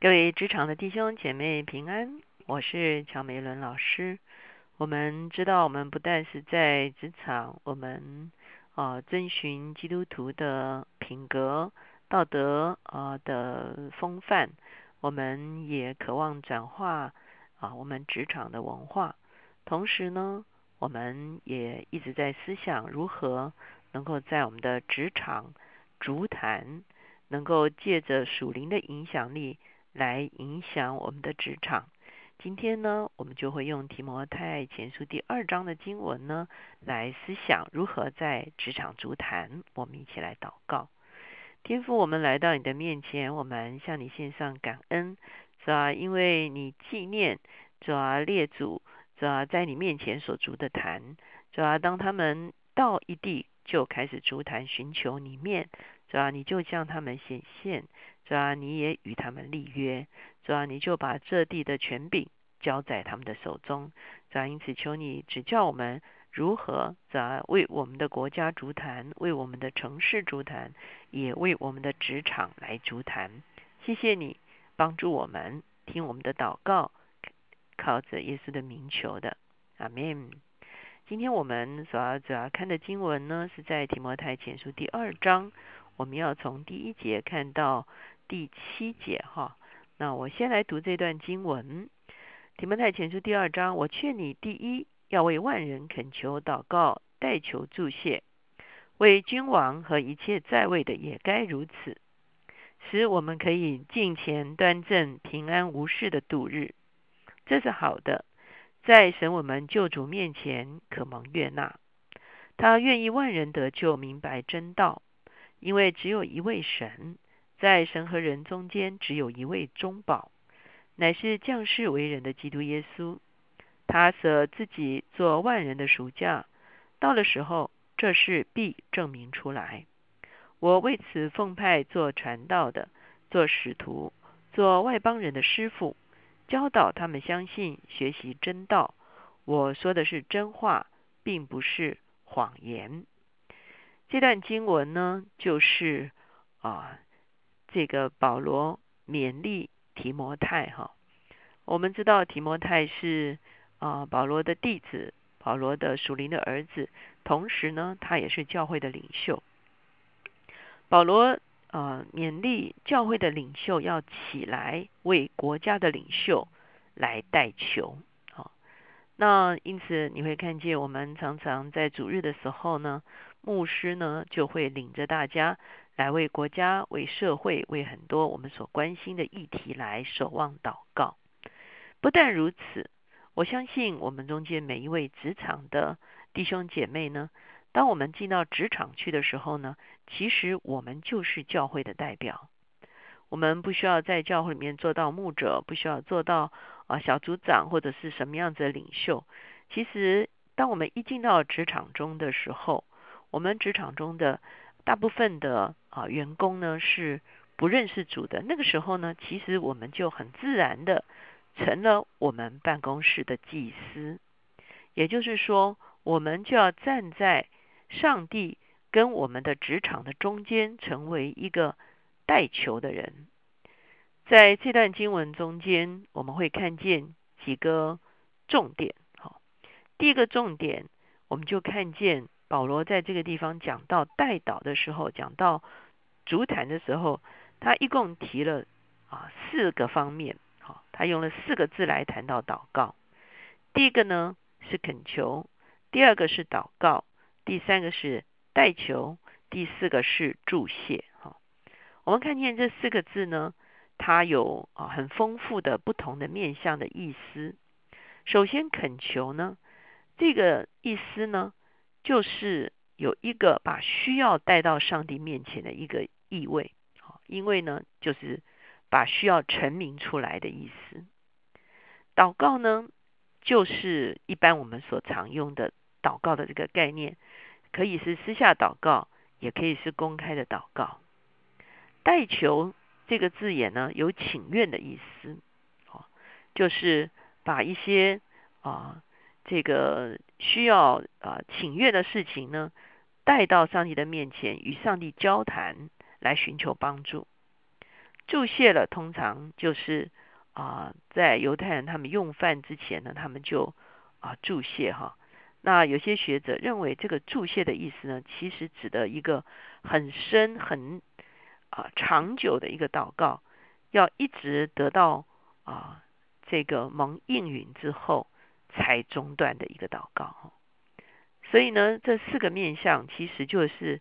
各位职场的弟兄姐妹平安，我是乔梅伦老师。我们知道，我们不但是在职场，我们啊遵循基督徒的品格、道德啊的风范，我们也渴望转化啊我们职场的文化。同时呢，我们也一直在思想如何能够在我们的职场足坛，能够借着属灵的影响力。来影响我们的职场。今天呢，我们就会用提摩太前书第二章的经文呢，来思想如何在职场足坛。我们一起来祷告，天父，我们来到你的面前，我们向你献上感恩，是吧？因为你纪念主啊列祖，主啊在你面前所足的坛，主啊当他们到一地就开始足坛寻求你面，主啊你就向他们显现。主啊，你也与他们立约，主啊，你就把这地的权柄交在他们的手中。主啊，因此求你指教我们如何在为我们的国家足坛，为我们的城市足坛，也为我们的职场来足坛。谢谢你帮助我们听我们的祷告，靠着耶稣的名求的，阿门。今天我们所要主要看的经文呢，是在提摩太前书第二章，我们要从第一节看到。第七节哈，那我先来读这段经文，提摩太前书第二章。我劝你，第一要为万人恳求祷告，代求助谢；为君王和一切在位的也该如此，使我们可以敬虔端正、平安无事的度日。这是好的，在神我们救主面前可蒙悦纳。他愿意万人得救，明白真道，因为只有一位神。在神和人中间，只有一位中保，乃是降世为人的基督耶稣。他舍自己做万人的赎价，到了时候，这事必证明出来。我为此奉派做传道的，做使徒，做外邦人的师傅，教导他们相信、学习真道。我说的是真话，并不是谎言。这段经文呢，就是啊。这个保罗勉励提摩太哈，我们知道提摩太是啊保罗的弟子，保罗的属灵的儿子，同时呢他也是教会的领袖。保罗啊勉励教会的领袖要起来为国家的领袖来代求啊。那因此你会看见我们常常在主日的时候呢，牧师呢就会领着大家。来为国家、为社会、为很多我们所关心的议题来守望祷告。不但如此，我相信我们中间每一位职场的弟兄姐妹呢，当我们进到职场去的时候呢，其实我们就是教会的代表。我们不需要在教会里面做到牧者，不需要做到啊小组长或者是什么样子的领袖。其实，当我们一进到职场中的时候，我们职场中的大部分的啊员工呢是不认识主的，那个时候呢，其实我们就很自然的成了我们办公室的祭司，也就是说，我们就要站在上帝跟我们的职场的中间，成为一个代求的人。在这段经文中间，我们会看见几个重点。好，第一个重点，我们就看见。保罗在这个地方讲到代祷的时候，讲到足坛的时候，他一共提了啊四个方面，好，他用了四个字来谈到祷告。第一个呢是恳求，第二个是祷告，第三个是代求，第四个是祝谢。哈，我们看见这四个字呢，它有啊很丰富的不同的面向的意思。首先恳求呢，这个意思呢。就是有一个把需要带到上帝面前的一个意味，因为呢，就是把需要成名出来的意思。祷告呢，就是一般我们所常用的祷告的这个概念，可以是私下祷告，也可以是公开的祷告。代求这个字眼呢，有请愿的意思，就是把一些啊。这个需要啊请愿的事情呢，带到上帝的面前，与上帝交谈，来寻求帮助。注谢了，通常就是啊，在犹太人他们用饭之前呢，他们就啊注谢哈。那有些学者认为，这个注谢的意思呢，其实指的一个很深很啊长久的一个祷告，要一直得到啊这个蒙应允之后才中断的一个祷告。所以呢，这四个面相其实就是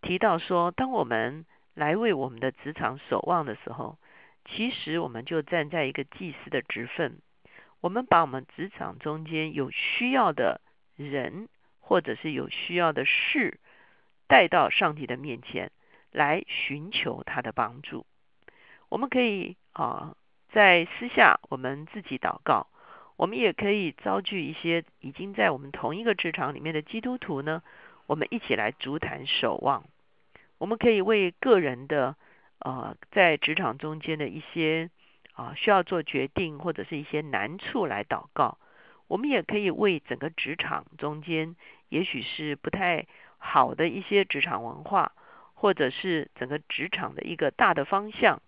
提到说，当我们来为我们的职场守望的时候，其实我们就站在一个祭司的职分，我们把我们职场中间有需要的。人或者是有需要的事带到上帝的面前来寻求他的帮助。我们可以啊在私下我们自己祷告，我们也可以遭聚一些已经在我们同一个职场里面的基督徒呢，我们一起来足坛守望。我们可以为个人的呃在职场中间的一些啊需要做决定或者是一些难处来祷告。我们也可以为整个职场中间，也许是不太好的一些职场文化，或者是整个职场的一个大的方向，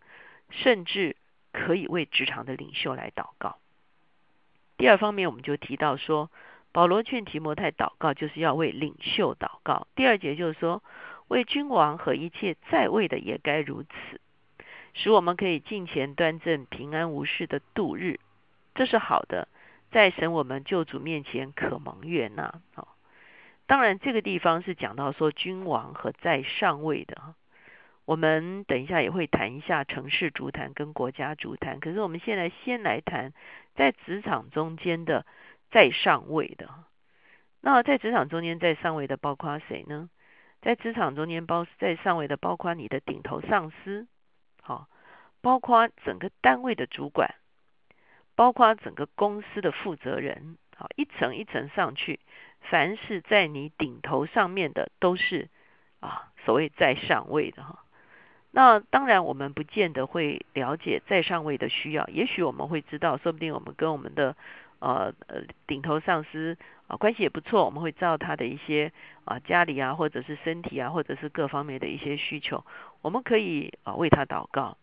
甚至可以为职场的领袖来祷告。第二方面，我们就提到说，保罗劝提摩太祷告，就是要为领袖祷告。第二节就是说，为君王和一切在位的也该如此，使我们可以敬虔端正、平安无事的度日，这是好的。在神我们救主面前可蒙悦纳啊！当然，这个地方是讲到说君王和在上位的。我们等一下也会谈一下城市足坛跟国家足坛。可是我们现在先来谈在职场中间的在上位的。那在职场中间在上位的包括谁呢？在职场中间包在上位的包括你的顶头上司，好，包括整个单位的主管。包括整个公司的负责人，好一层一层上去，凡是在你顶头上面的，都是啊所谓在上位的哈。那当然，我们不见得会了解在上位的需要，也许我们会知道，说不定我们跟我们的呃呃顶头上司啊关系也不错，我们会知道他的一些啊家里啊，或者是身体啊，或者是各方面的一些需求，我们可以啊为他祷告。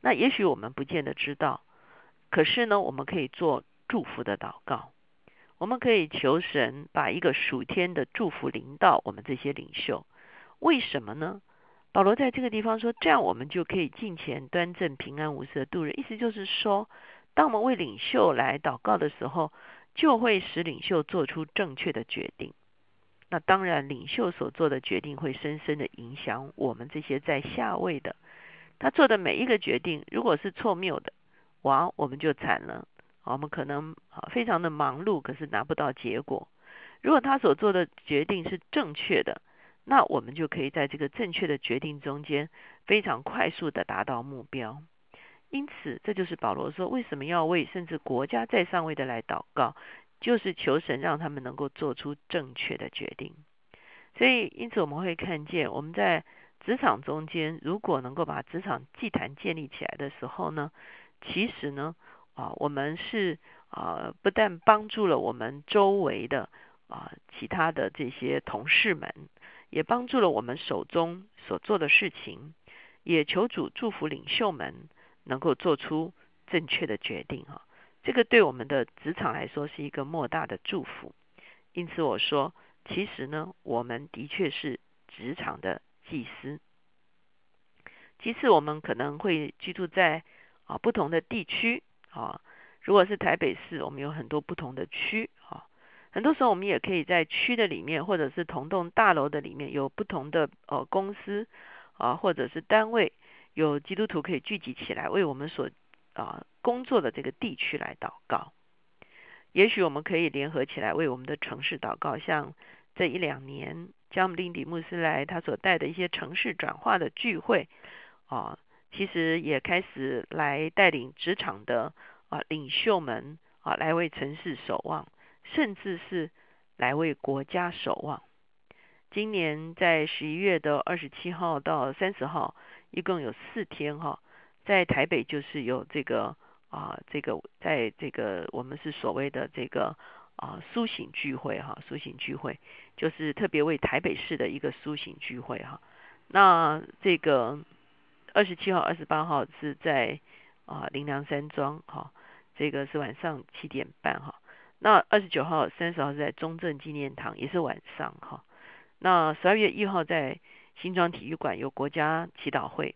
那也许我们不见得知道。可是呢，我们可以做祝福的祷告，我们可以求神把一个属天的祝福临到我们这些领袖。为什么呢？保罗在这个地方说，这样我们就可以敬虔端正、平安无事度日。意思就是说，当我们为领袖来祷告的时候，就会使领袖做出正确的决定。那当然，领袖所做的决定会深深的影响我们这些在下位的。他做的每一个决定，如果是错谬的，哇，我们就惨了。我们可能啊非常的忙碌，可是拿不到结果。如果他所做的决定是正确的，那我们就可以在这个正确的决定中间非常快速的达到目标。因此，这就是保罗说为什么要为甚至国家在上位的来祷告，就是求神让他们能够做出正确的决定。所以，因此我们会看见我们在职场中间，如果能够把职场祭坛建立起来的时候呢？其实呢，啊，我们是啊，不但帮助了我们周围的啊其他的这些同事们，也帮助了我们手中所做的事情，也求主祝福领袖们能够做出正确的决定哈。这个对我们的职场来说是一个莫大的祝福。因此我说，其实呢，我们的确是职场的祭司。其次，我们可能会居住在。啊，不同的地区啊，如果是台北市，我们有很多不同的区啊。很多时候，我们也可以在区的里面，或者是同栋大楼的里面，有不同的呃公司啊，或者是单位，有基督徒可以聚集起来，为我们所啊工作的这个地区来祷告。也许我们可以联合起来，为我们的城市祷告。像这一两年，加姆林迪穆斯来他所带的一些城市转化的聚会啊。其实也开始来带领职场的啊领袖们啊来为城市守望，甚至是来为国家守望。今年在十一月的二十七号到三十号，一共有四天哈，在台北就是有这个啊这个在这个我们是所谓的这个啊苏醒聚会哈，苏醒聚会就是特别为台北市的一个苏醒聚会哈。那这个。二十七号、二十八号是在啊林良山庄哈，这个是晚上七点半哈。那二十九号、三十号是在中正纪念堂，也是晚上哈。那十二月一号在新庄体育馆有国家祈祷会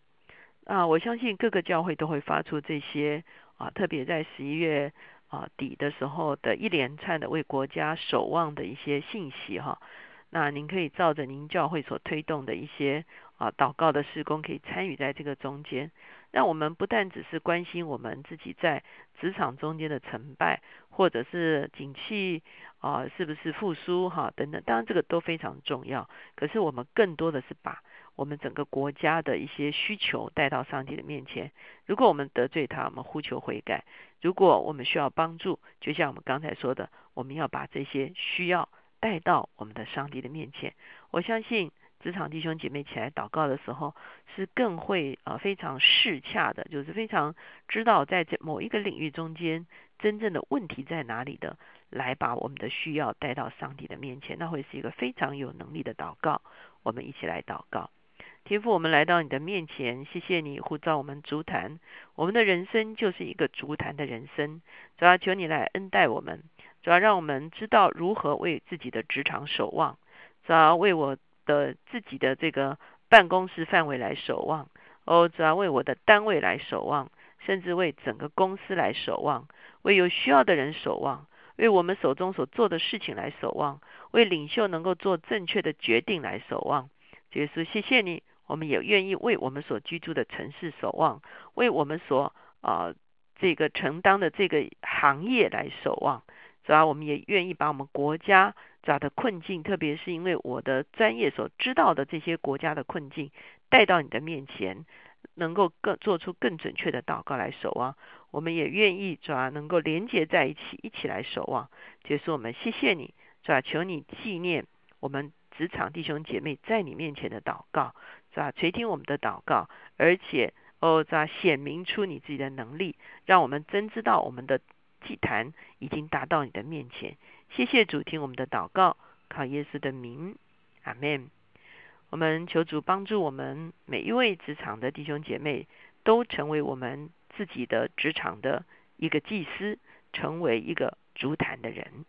啊，我相信各个教会都会发出这些啊，特别在十一月啊底的时候的一连串的为国家守望的一些信息哈。那您可以照着您教会所推动的一些啊祷告的施工，可以参与在这个中间。让我们不但只是关心我们自己在职场中间的成败，或者是景气啊是不是复苏哈等等，当然这个都非常重要。可是我们更多的是把我们整个国家的一些需求带到上帝的面前。如果我们得罪他，我们呼求悔改；如果我们需要帮助，就像我们刚才说的，我们要把这些需要。带到我们的上帝的面前，我相信职场弟兄姐妹起来祷告的时候，是更会啊非常适恰的，就是非常知道在这某一个领域中间真正的问题在哪里的，来把我们的需要带到上帝的面前，那会是一个非常有能力的祷告。我们一起来祷告，天父，我们来到你的面前，谢谢你呼召我们足坛，我们的人生就是一个足坛的人生，主要求你来恩待我们。主要让我们知道如何为自己的职场守望，主要为我的自己的这个办公室范围来守望，哦，主要为我的单位来守望，甚至为整个公司来守望，为有需要的人守望，为我们手中所做的事情来守望，为领袖能够做正确的决定来守望。耶稣，谢谢你，我们也愿意为我们所居住的城市守望，为我们所啊这个承担的这个行业来守望。主要我们也愿意把我们国家主要的困境，特别是因为我的专业所知道的这些国家的困境，带到你的面前，能够更做出更准确的祷告来守望。我们也愿意主要能够连接在一起，一起来守望。结束我们谢谢你，主要求你纪念我们职场弟兄姐妹在你面前的祷告，是吧？垂听我们的祷告，而且哦，主要显明出你自己的能力，让我们真知道我们的。祭坛已经达到你的面前，谢谢主听我们的祷告，靠耶稣的名，阿门。我们求主帮助我们每一位职场的弟兄姐妹，都成为我们自己的职场的一个祭司，成为一个足坛的人。